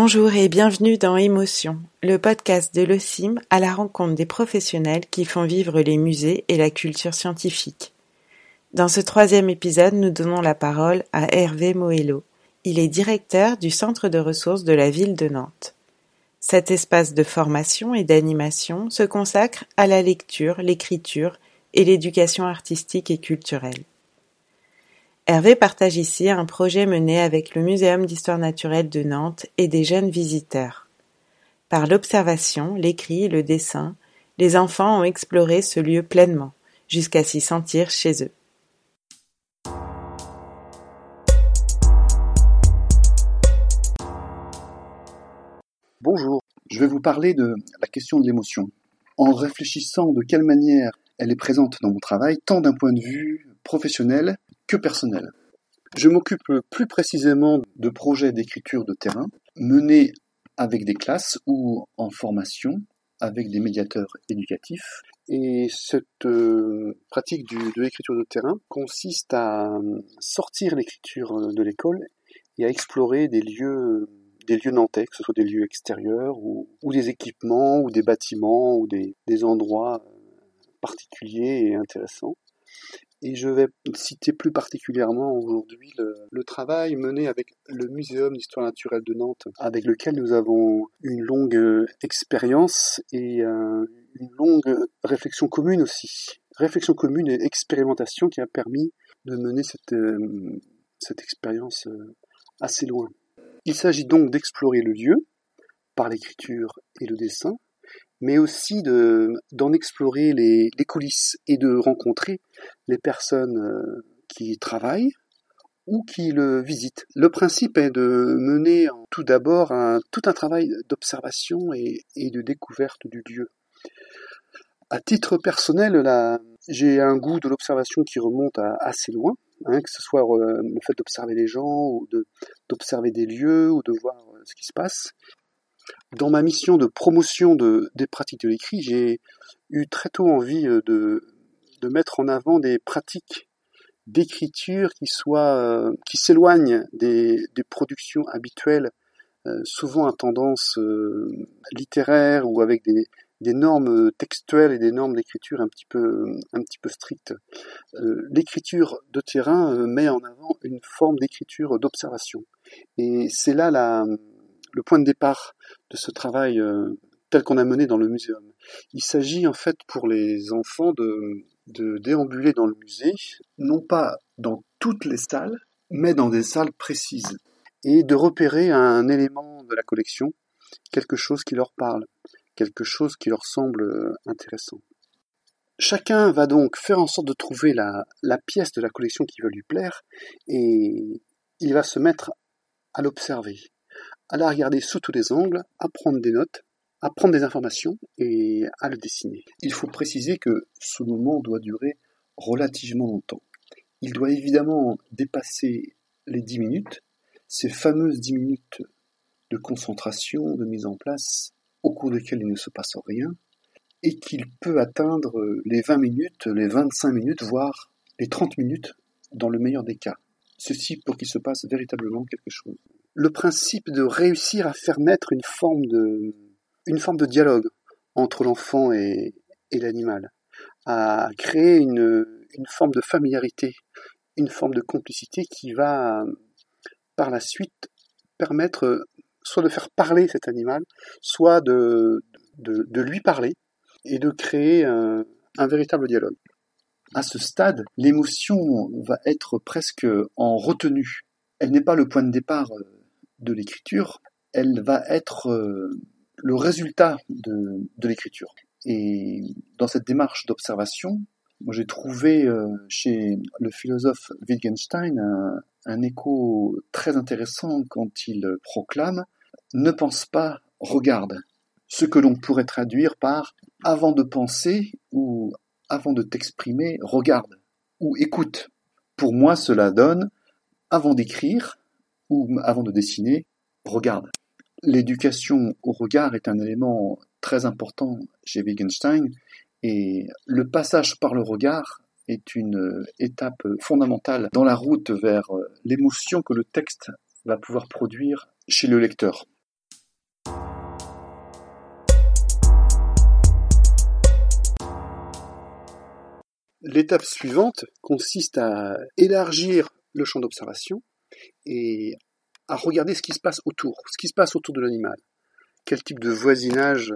Bonjour et bienvenue dans Émotion, le podcast de l'OCIM à la rencontre des professionnels qui font vivre les musées et la culture scientifique. Dans ce troisième épisode, nous donnons la parole à Hervé Moello. Il est directeur du centre de ressources de la ville de Nantes. Cet espace de formation et d'animation se consacre à la lecture, l'écriture et l'éducation artistique et culturelle. Hervé partage ici un projet mené avec le Muséum d'histoire naturelle de Nantes et des jeunes visiteurs. Par l'observation, l'écrit et le dessin, les enfants ont exploré ce lieu pleinement, jusqu'à s'y sentir chez eux. Bonjour, je vais vous parler de la question de l'émotion, en réfléchissant de quelle manière elle est présente dans mon travail, tant d'un point de vue professionnel que personnel. Je m'occupe plus précisément de projets d'écriture de terrain menés avec des classes ou en formation avec des médiateurs éducatifs. Et cette euh, pratique de l'écriture de terrain consiste à euh, sortir l'écriture de l'école et à explorer des lieux des lieux nantais, que ce soit des lieux extérieurs ou, des équipements ou des bâtiments ou des endroits euh, particuliers et intéressants. Et je vais citer plus particulièrement aujourd'hui le, travail mené avec le Muséum d'histoire naturelle de Nantes, avec lequel nous avons une longue euh, expérience et euh, une longue réflexion commune aussi. Réflexion commune et expérimentation qui a permis de mener cette, euh, cette expérience assez loin. Il s'agit donc d'explorer le lieu par l'écriture et le dessin, mais aussi de, d'en explorer les, les, coulisses et de rencontrer les personnes euh, qui travaillent ou qui le visitent. Le principe est de mener tout d'abord un, tout un travail d'observation et, de découverte du lieu. À titre personnel, j'ai un goût de l'observation qui remonte à assez loin, hein, que ce soit euh, le fait d'observer les gens ou de, d'observer des lieux ou de voir euh, ce qui se passe. Dans ma mission de promotion de, des pratiques de l'écrit, j'ai eu très tôt envie euh, de, de mettre en avant des pratiques d'écriture qui soient euh, qui s'éloignent des, des, productions habituelles, euh, souvent à tendance littéraire ou avec des, des normes textuelles et des normes d'écriture un petit peu un petit peu strictes. L'écriture de terrain met en avant une forme d'écriture d'observation, et c'est là la le point de départ de ce travail euh, tel qu'on a mené dans le muséum. Il s'agit en fait pour les enfants de, déambuler dans le musée, non pas dans toutes les salles, mais dans des salles précises, et de repérer un élément de la collection, quelque chose qui leur parle, quelque chose qui leur semble euh, intéressant. Chacun va donc faire en sorte de trouver la pièce de la collection qui va lui plaire, et il va se mettre à l'observer à la regarder sous tous les angles, à prendre des notes, à prendre des informations et à le dessiner. Il faut préciser que ce moment doit durer relativement longtemps. Il doit évidemment dépasser les 10 minutes, ces fameuses 10 minutes de concentration, de mise en place, au cours desquelles il ne se passe rien, et qu'il peut atteindre les 20 minutes, les 25 minutes, voire les 30 minutes dans le meilleur des cas. Ceci pour qu'il se passe véritablement quelque chose le principe de réussir à faire naître une forme de, dialogue entre l'enfant et, l'animal, à créer une, forme de familiarité, une forme de complicité qui va par la suite permettre soit de faire parler cet animal, soit de, lui parler et de créer un, un, véritable dialogue. À ce stade, l'émotion va être presque en retenue. Elle n'est pas le point de départ de l'écriture, elle va être euh, le résultat de, l'écriture. Et dans cette démarche d'observation, j'ai trouvé euh, chez le philosophe Wittgenstein un, écho très intéressant quand il proclame Ne pense pas, regarde. Ce que l'on pourrait traduire par avant de penser ou avant de t'exprimer, regarde ou écoute. Pour moi, cela donne avant d'écrire, ou avant de dessiner, regarde. L'éducation au regard est un élément très important chez Wittgenstein et le passage par le regard est une étape fondamentale dans la route vers l'émotion que le texte va pouvoir produire chez le lecteur. L'étape suivante consiste à élargir le champ d'observation et à regarder ce qui se passe autour, ce qui se passe autour de l'animal, quel type de voisinage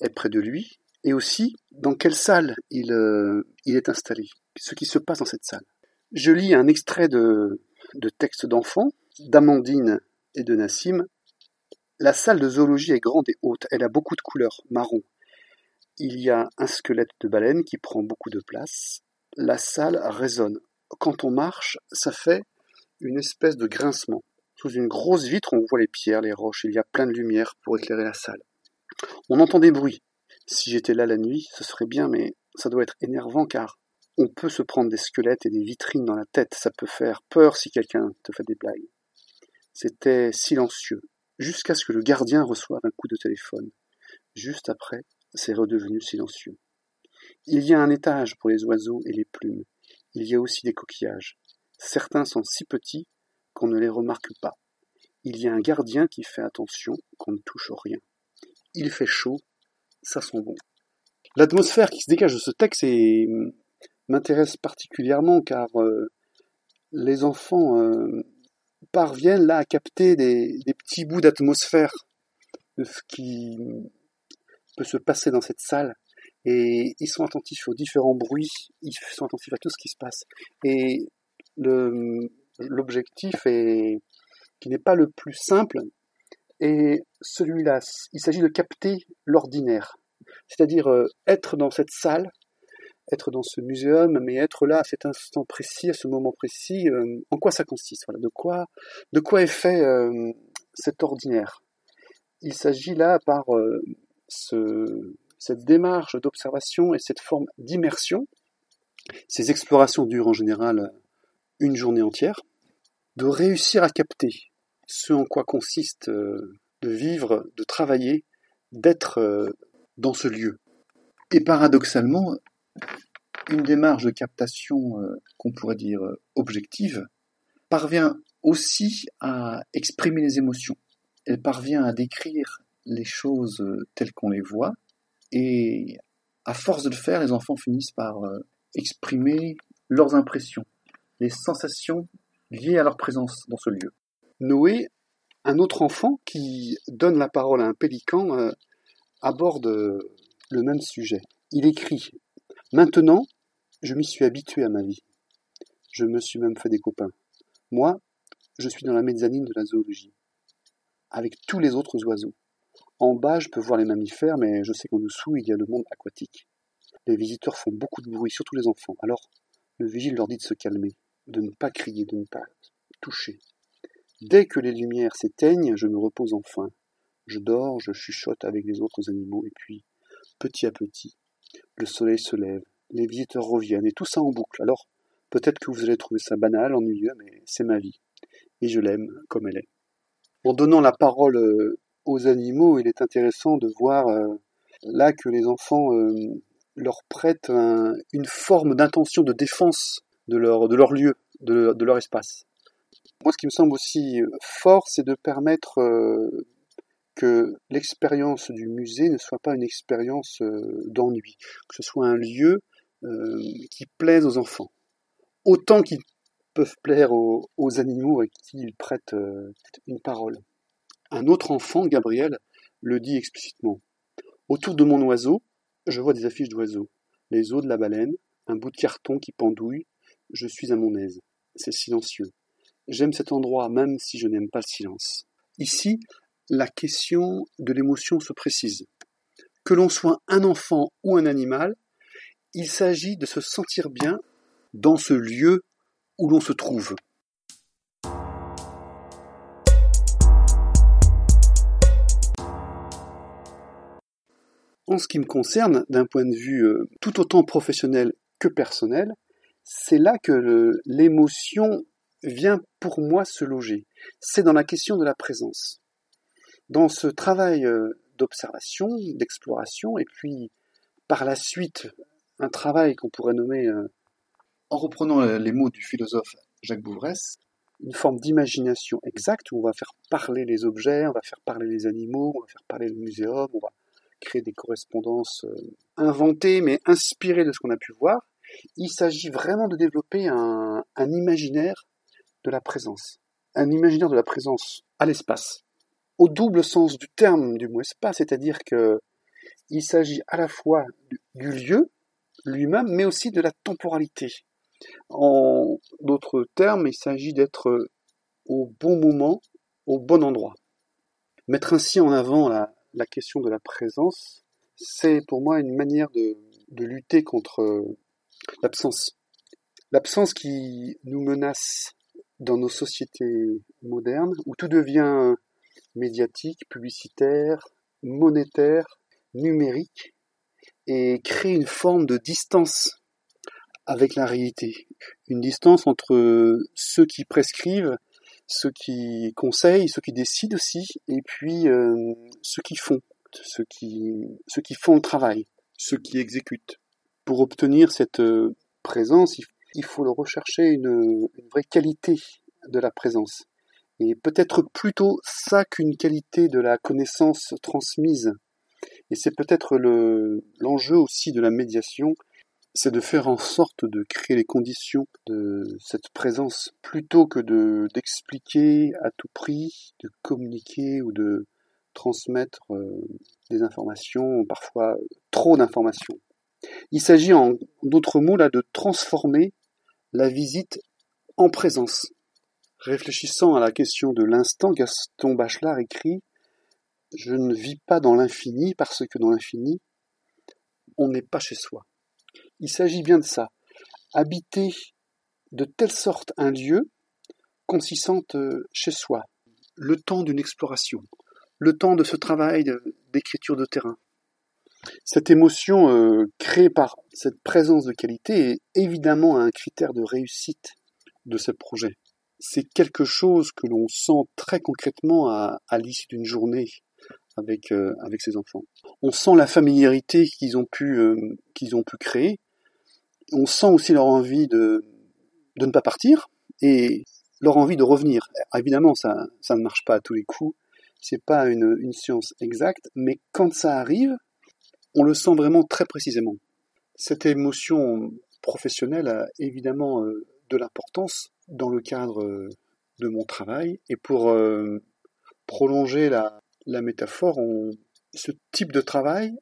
est près de lui, et aussi dans quelle salle il, euh, il est installé, ce qui se passe dans cette salle. Je lis un extrait de, de texte d'enfant d'Amandine et de Nassim. La salle de zoologie est grande et haute, elle a beaucoup de couleurs, marron. Il y a un squelette de baleine qui prend beaucoup de place. La salle résonne. Quand on marche, ça fait une espèce de grincement. Sous une grosse vitre, on voit les pierres, les roches, il y a plein de lumière pour éclairer la salle. On entend des bruits. Si j'étais là la nuit, ce serait bien, mais ça doit être énervant car on peut se prendre des squelettes et des vitrines dans la tête, ça peut faire peur si quelqu'un te fait des blagues. C'était silencieux, jusqu'à ce que le gardien reçoive un coup de téléphone. Juste après, c'est redevenu silencieux. Il y a un étage pour les oiseaux et les plumes. Il y a aussi des coquillages. Certains sont si petits qu'on ne les remarque pas. Il y a un gardien qui fait attention qu'on ne touche rien. Il fait chaud, ça sent bon. L'atmosphère qui se dégage de ce texte m'intéresse particulièrement car euh, les enfants euh, parviennent là à capter des, des petits bouts d'atmosphère de ce qui peut se passer dans cette salle et ils sont attentifs aux différents bruits, ils sont attentifs à tout ce qui se passe. Et l'objectif est qui n'est pas le plus simple et celui-là, il s'agit de capter l'ordinaire, c'est-à-dire euh, être dans cette salle, être dans ce muséum, mais être là à cet instant précis, à ce moment précis. Euh, en quoi ça consiste? Voilà, de quoi, de quoi est fait euh, cet ordinaire? Il s'agit là par ce, cette démarche d'observation et cette forme d'immersion. Ces explorations durent en général une journée entière, de réussir à capter ce en quoi consiste euh, de vivre, de travailler, d'être euh, dans ce lieu. Et paradoxalement, une démarche de captation euh, qu'on pourrait dire objective parvient aussi à exprimer les émotions. Elle parvient à décrire les choses telles qu'on les voit et à force de le faire, les enfants finissent par exprimer leurs impressions, les sensations liées à leur présence dans ce lieu. Noé, un autre enfant qui donne la parole à un pélican, euh, aborde le même sujet. Il écrit Maintenant, je m'y suis habitué à ma vie. Je me suis même fait des copains. Moi, je suis dans la mezzanine de la zoologie, avec tous les autres oiseaux. En bas, je peux voir les mammifères, mais je sais qu'en dessous, il y a le monde aquatique. Les visiteurs font beaucoup de bruit, surtout les enfants. Alors, le vigile leur dit de se calmer, de ne pas crier, de ne pas toucher. Dès que les lumières s'éteignent, je me repose enfin. Je dors, je chuchote avec les autres animaux, et puis, petit à petit, le soleil se lève, les visiteurs reviennent, et tout ça en boucle. Alors, peut-être que vous allez trouver ça banal, ennuyeux, mais c'est ma vie. Et je l'aime comme elle est. En donnant la parole euh, aux animaux, il est intéressant de voir euh, là que les enfants euh, leur prêtent une forme d'intention de défense de leur, de leur lieu, de, de leur espace. Moi, ce qui me semble aussi euh, fort, c'est de permettre euh, que l'expérience du musée ne soit pas une expérience euh, d'ennui, que ce soit un lieu qui plaise aux enfants, autant qu'ils peuvent plaire aux, animaux à qui ils prêtent une parole. Un autre enfant, Gabriel, le dit explicitement. Autour de mon oiseau, je vois des affiches d'oiseaux, les os de la baleine, un bout de carton qui pendouille, je suis à mon aise. C'est silencieux. J'aime cet endroit même si je n'aime pas le silence. Ici, la question de l'émotion se précise. Que l'on soit un enfant ou un animal, il s'agit de se sentir bien dans ce lieu où l'on se trouve. En ce qui me concerne, d'un point de vue euh, tout autant professionnel que personnel, c'est là que l'émotion vient pour moi se loger. C'est dans la question de la présence. Dans ce travail euh, d'observation, d'exploration, et puis par la suite un travail qu'on pourrait nommer, euh, en reprenant les mots du philosophe Jacques Bouvresse, une forme d'imagination exacte où on va faire parler les objets, on va faire parler les animaux, on va faire parler le muséum, on va créer des correspondances euh, inventées mais inspirées de ce qu'on a pu voir. Il s'agit vraiment de développer un, imaginaire de la présence. Un imaginaire de la présence à l'espace. Au double sens du terme du mot espace, c'est-à-dire que il s'agit à la fois du lieu lui-même, mais aussi de la temporalité. En d'autres termes, il s'agit d'être au bon moment, au bon endroit. Mettre ainsi en avant la, question de la présence, c'est pour moi une manière de lutter contre l'absence. L'absence qui nous menace dans nos sociétés modernes, où tout devient médiatique, publicitaire, monétaire, numérique, et crée une forme de distance avec la réalité. Une distance entre ceux qui prescrivent, ceux qui conseillent, ceux qui décident aussi, et puis euh, ceux qui font, ceux qui, ceux qui font le travail, ceux qui exécutent. Pour obtenir cette euh, présence, il faut rechercher une, une vraie qualité de la présence. Et peut-être plutôt ça qu'une qualité de la connaissance transmise. Et c'est peut-être l'enjeu aussi de la médiation, c'est de faire en sorte de créer les conditions de cette présence plutôt que de d'expliquer à tout prix, de communiquer ou de transmettre euh, des informations, parfois trop d'informations. Il s'agit en d'autres mots là de transformer la visite en présence. Réfléchissant à la question de l'instant, Gaston Bachelard écrit Je ne vis pas dans l'infini parce que dans l'infini, on n'est pas chez soi. Il s'agit bien de ça. Habiter de telle sorte un lieu qu'on s'y sente euh, chez soi. Le temps d'une exploration, le temps de ce travail d'écriture de, terrain. Cette émotion euh, créée par cette présence de qualité est évidemment un critère de réussite de ce projet. C'est quelque chose que l'on sent très concrètement à, l'issue d'une journée avec, euh, avec ses enfants. On sent la familiarité qu'ils ont pu qu'ils ont pu créer on sent aussi leur envie de, de ne pas partir et leur envie de revenir. Évidemment, ça, ça ne marche pas à tous les coups. C'est pas une science exacte, mais quand ça arrive, on le sent vraiment très précisément. Cette émotion professionnelle a évidemment euh, de l'importance dans le cadre euh, de mon travail. Et pour euh, prolonger la, la métaphore, ce type de travail,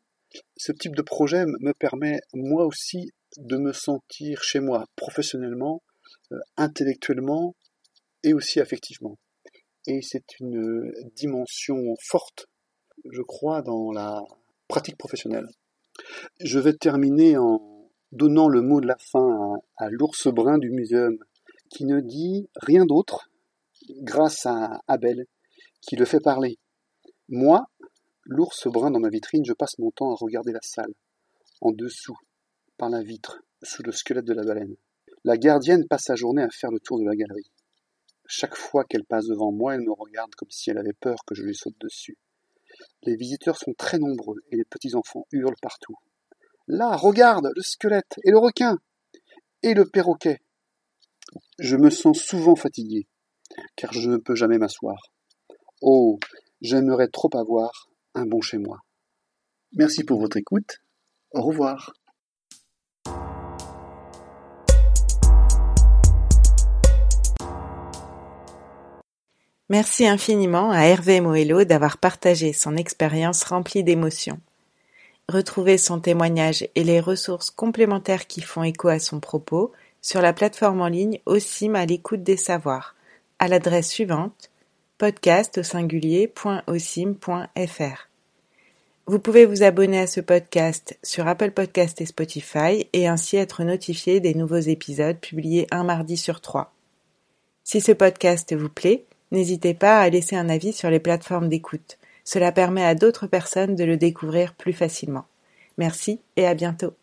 ce type de projet me permet moi aussi de me sentir chez moi professionnellement, intellectuellement et aussi affectivement. Et c'est une dimension forte, je crois, dans la pratique professionnelle. Je vais terminer en donnant le mot de la fin à, l'ours brun du muséum, qui ne dit rien d'autre grâce à Abel, qui le fait parler. Moi, l'ours brun dans ma vitrine, je passe mon temps à regarder la salle, en dessous, par la vitre, sous le squelette de la baleine. La gardienne passe sa journée à faire le tour de la galerie. Chaque fois qu'elle passe devant moi, elle me regarde comme si elle avait peur que je lui saute dessus. Les visiteurs sont très nombreux et les petits enfants hurlent partout. Là, regarde, le squelette et le requin et le perroquet. Je me sens souvent fatigué, car je ne peux jamais m'asseoir. Oh, j'aimerais trop avoir un bon chez moi. Merci pour votre écoute. Au revoir. Merci infiniment à Hervé Moello d'avoir partagé son expérience remplie d'émotions. Retrouvez son témoignage et les ressources complémentaires qui font écho à son propos sur la plateforme en ligne OSIM à l'écoute des savoirs, à l'adresse suivante podcast au singulier.osim.fr. Vous pouvez vous abonner à ce podcast sur Apple Podcast et Spotify et ainsi être notifié des nouveaux épisodes publiés un mardi sur trois. Si ce podcast vous plaît, N'hésitez pas à laisser un avis sur les plateformes d'écoute. Cela permet à d'autres personnes de le découvrir plus facilement. Merci et à bientôt.